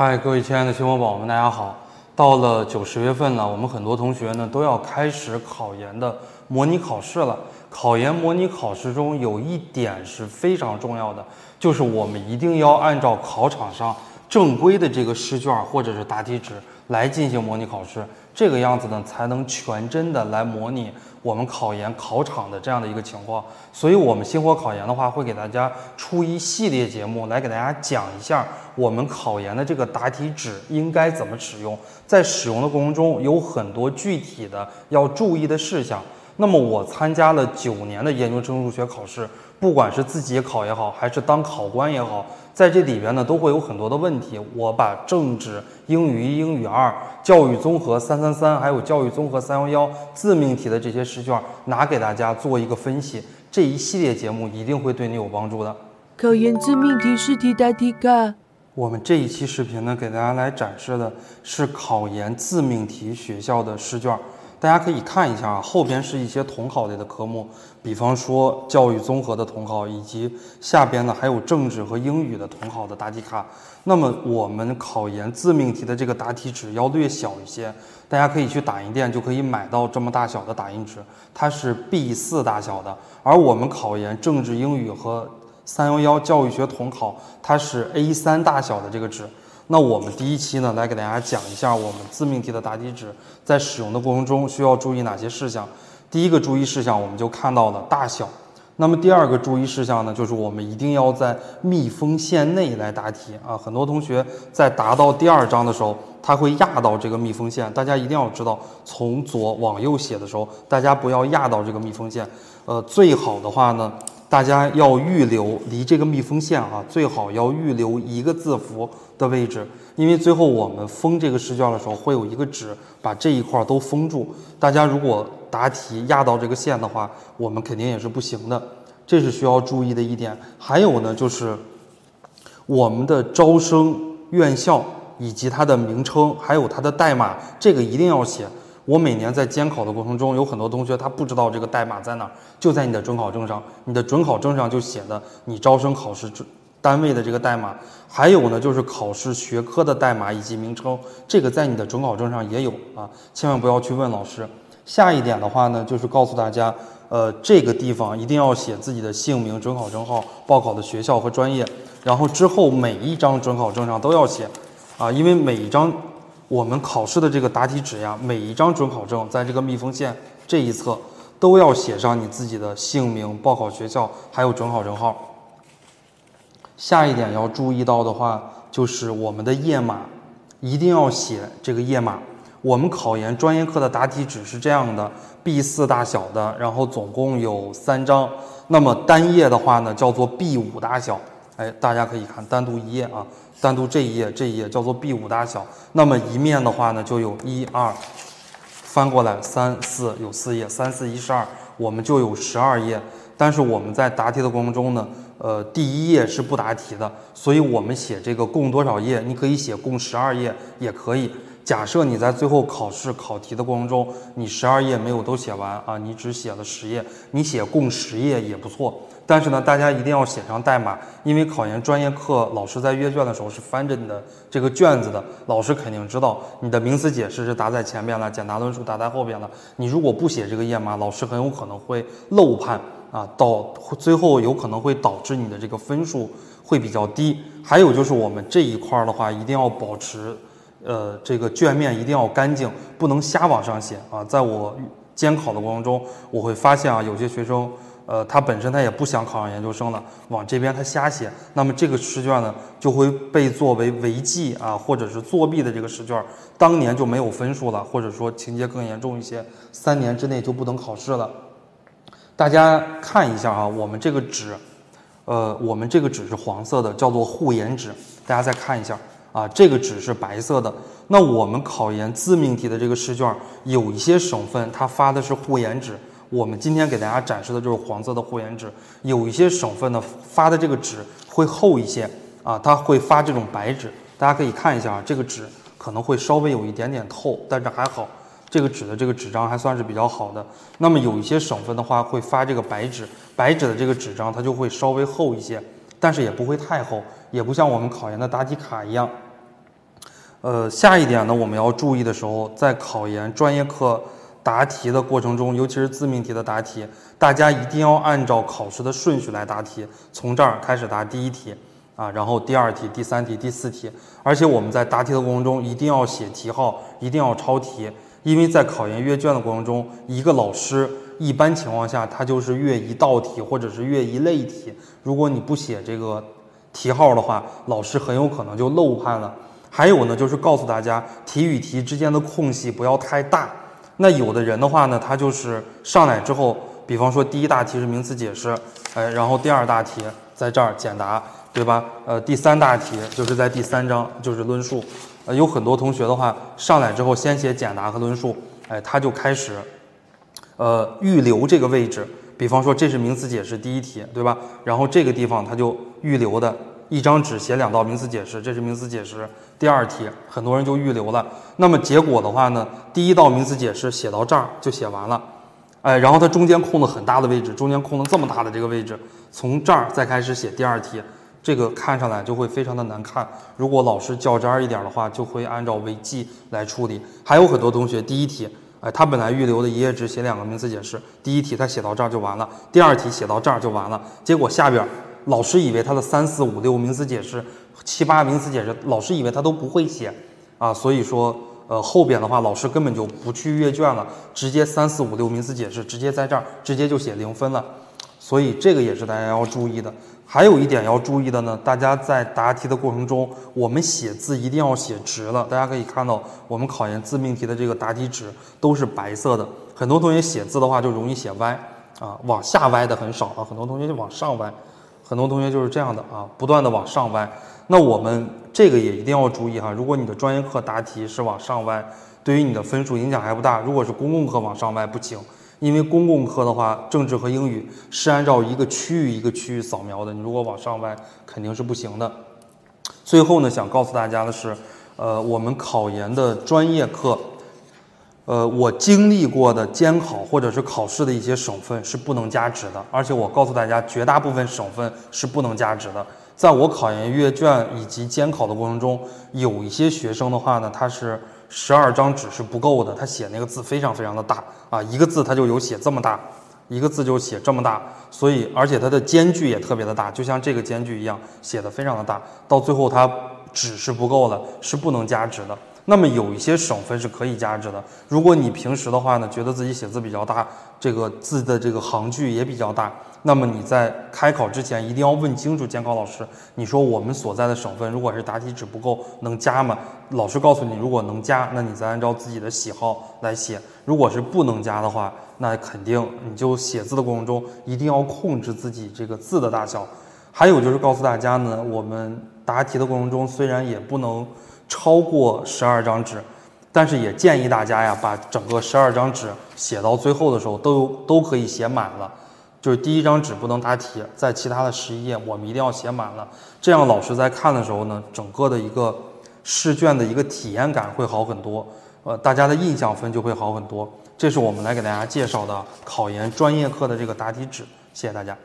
嗨，各位亲爱的新伙伴们，大家好！到了九十月份了，我们很多同学呢都要开始考研的模拟考试了。考研模拟考试中有一点是非常重要的，就是我们一定要按照考场上正规的这个试卷或者是答题纸来进行模拟考试，这个样子呢才能全真的来模拟我们考研考场的这样的一个情况。所以，我们星火考研的话会给大家出一系列节目来给大家讲一下我们考研的这个答题纸应该怎么使用，在使用的过程中有很多具体的要注意的事项。那么我参加了九年的研究生入学考试，不管是自己考也好，还是当考官也好，在这里边呢都会有很多的问题。我把政治、英语一、英语二、教育综合三三三，还有教育综合三幺幺自命题的这些试卷拿给大家做一个分析。这一系列节目一定会对你有帮助的。考研自命题试题答题卡。我们这一期视频呢，给大家来展示的是考研自命题学校的试卷。大家可以看一下啊，后边是一些统考类的科目，比方说教育综合的统考，以及下边呢还有政治和英语的统考的答题卡。那么我们考研自命题的这个答题纸要略小一些，大家可以去打印店就可以买到这么大小的打印纸，它是 B 四大小的。而我们考研政治、英语和三幺幺教育学统考，它是 A 三大小的这个纸。那我们第一期呢，来给大家讲一下我们自命题的答题纸在使用的过程中需要注意哪些事项。第一个注意事项，我们就看到了大小。那么第二个注意事项呢，就是我们一定要在密封线内来答题啊。很多同学在答到第二章的时候，他会压到这个密封线，大家一定要知道，从左往右写的时候，大家不要压到这个密封线。呃，最好的话呢。大家要预留离这个密封线啊，最好要预留一个字符的位置，因为最后我们封这个试卷的时候会有一个纸把这一块都封住。大家如果答题压到这个线的话，我们肯定也是不行的，这是需要注意的一点。还有呢，就是我们的招生院校以及它的名称，还有它的代码，这个一定要写。我每年在监考的过程中，有很多同学他不知道这个代码在哪儿，就在你的准考证上，你的准考证上就写的你招生考试单位的这个代码，还有呢就是考试学科的代码以及名称，这个在你的准考证上也有啊，千万不要去问老师。下一点的话呢，就是告诉大家，呃，这个地方一定要写自己的姓名、准考证号、报考的学校和专业，然后之后每一张准考证上都要写，啊，因为每一张。我们考试的这个答题纸呀，每一张准考证在这个密封线这一侧都要写上你自己的姓名、报考学校还有准考证号。下一点要注意到的话，就是我们的页码一定要写这个页码。我们考研专业课的答题纸是这样的，B 四大小的，然后总共有三张。那么单页的话呢，叫做 B 五大小。哎，大家可以看单独一页啊。单独这一页，这一页叫做 B 五大小。那么一面的话呢，就有一二，翻过来三四有四页，三四一十二，我们就有十二页。但是我们在答题的过程中呢，呃，第一页是不答题的，所以我们写这个共多少页，你可以写共十二页也可以。假设你在最后考试考题的过程中，你十二页没有都写完啊，你只写了十页，你写共十页也不错。但是呢，大家一定要写上代码，因为考研专业课老师在阅卷的时候是翻着你的这个卷子的，老师肯定知道你的名词解释是答在前面了，简答论述答在后边了。你如果不写这个页码，老师很有可能会漏判啊，到最后有可能会导致你的这个分数会比较低。还有就是我们这一块的话，一定要保持。呃，这个卷面一定要干净，不能瞎往上写啊！在我监考的过程中，我会发现啊，有些学生，呃，他本身他也不想考上研究生了，往这边他瞎写，那么这个试卷呢，就会被作为违纪啊，或者是作弊的这个试卷，当年就没有分数了，或者说情节更严重一些，三年之内就不能考试了。大家看一下啊，我们这个纸，呃，我们这个纸是黄色的，叫做护眼纸，大家再看一下。啊，这个纸是白色的。那我们考研自命题的这个试卷，有一些省份它发的是护眼纸，我们今天给大家展示的就是黄色的护眼纸。有一些省份呢发的这个纸会厚一些啊，它会发这种白纸。大家可以看一下啊，这个纸可能会稍微有一点点透，但是还好，这个纸的这个纸张还算是比较好的。那么有一些省份的话会发这个白纸，白纸的这个纸张它就会稍微厚一些，但是也不会太厚。也不像我们考研的答题卡一样，呃，下一点呢，我们要注意的时候，在考研专业课答题的过程中，尤其是自命题的答题，大家一定要按照考试的顺序来答题，从这儿开始答第一题啊，然后第二题、第三题、第四题。而且我们在答题的过程中，一定要写题号，一定要抄题，因为在考研阅卷的过程中，一个老师一般情况下他就是阅一道题或者是阅一类题，如果你不写这个题号的话，老师很有可能就漏判了。还有呢，就是告诉大家，题与题之间的空隙不要太大。那有的人的话呢，他就是上来之后，比方说第一大题是名词解释，哎，然后第二大题在这儿简答，对吧？呃，第三大题就是在第三章就是论述。呃，有很多同学的话，上来之后先写简答和论述，哎，他就开始，呃，预留这个位置。比方说这是名词解释第一题，对吧？然后这个地方他就预留的。一张纸写两道名词解释，这是名词解释第二题，很多人就预留了。那么结果的话呢，第一道名词解释写到这儿就写完了，哎，然后它中间空了很大的位置，中间空了这么大的这个位置，从这儿再开始写第二题，这个看上来就会非常的难看。如果老师较真儿一点的话，就会按照违纪来处理。还有很多同学第一题，哎，他本来预留的一页纸写两个名词解释，第一题他写到这儿就完了，第二题写到这儿就完了，结果下边。老师以为他的三四五六名词解释、七八名词解释，老师以为他都不会写啊，所以说，呃，后边的话老师根本就不去阅卷了，直接三四五六名词解释直接在这儿直接就写零分了，所以这个也是大家要注意的。还有一点要注意的呢，大家在答题的过程中，我们写字一定要写直了。大家可以看到，我们考研自命题的这个答题纸都是白色的，很多同学写字的话就容易写歪啊，往下歪的很少啊，很多同学就往上歪。很多同学就是这样的啊，不断的往上歪。那我们这个也一定要注意哈。如果你的专业课答题是往上歪，对于你的分数影响还不大。如果是公共课往上歪不行，因为公共课的话，政治和英语是按照一个区域一个区域扫描的。你如果往上歪，肯定是不行的。最后呢，想告诉大家的是，呃，我们考研的专业课。呃，我经历过的监考或者是考试的一些省份是不能加值的，而且我告诉大家，绝大部分省份是不能加值的。在我考研阅卷以及监考的过程中，有一些学生的话呢，他是十二张纸是不够的，他写那个字非常非常的大啊，一个字他就有写这么大，一个字就写这么大，所以而且它的间距也特别的大，就像这个间距一样，写的非常的大，到最后它纸是不够了，是不能加值的。那么有一些省份是可以加值的。如果你平时的话呢，觉得自己写字比较大，这个字的这个行距也比较大，那么你在开考之前一定要问清楚监考老师，你说我们所在的省份如果是答题纸不够，能加吗？老师告诉你，如果能加，那你再按照自己的喜好来写；如果是不能加的话，那肯定你就写字的过程中一定要控制自己这个字的大小。还有就是告诉大家呢，我们答题的过程中虽然也不能。超过十二张纸，但是也建议大家呀，把整个十二张纸写到最后的时候都都可以写满了。就是第一张纸不能答题，在其他的十一页我们一定要写满了，这样老师在看的时候呢，整个的一个试卷的一个体验感会好很多，呃，大家的印象分就会好很多。这是我们来给大家介绍的考研专业课的这个答题纸，谢谢大家。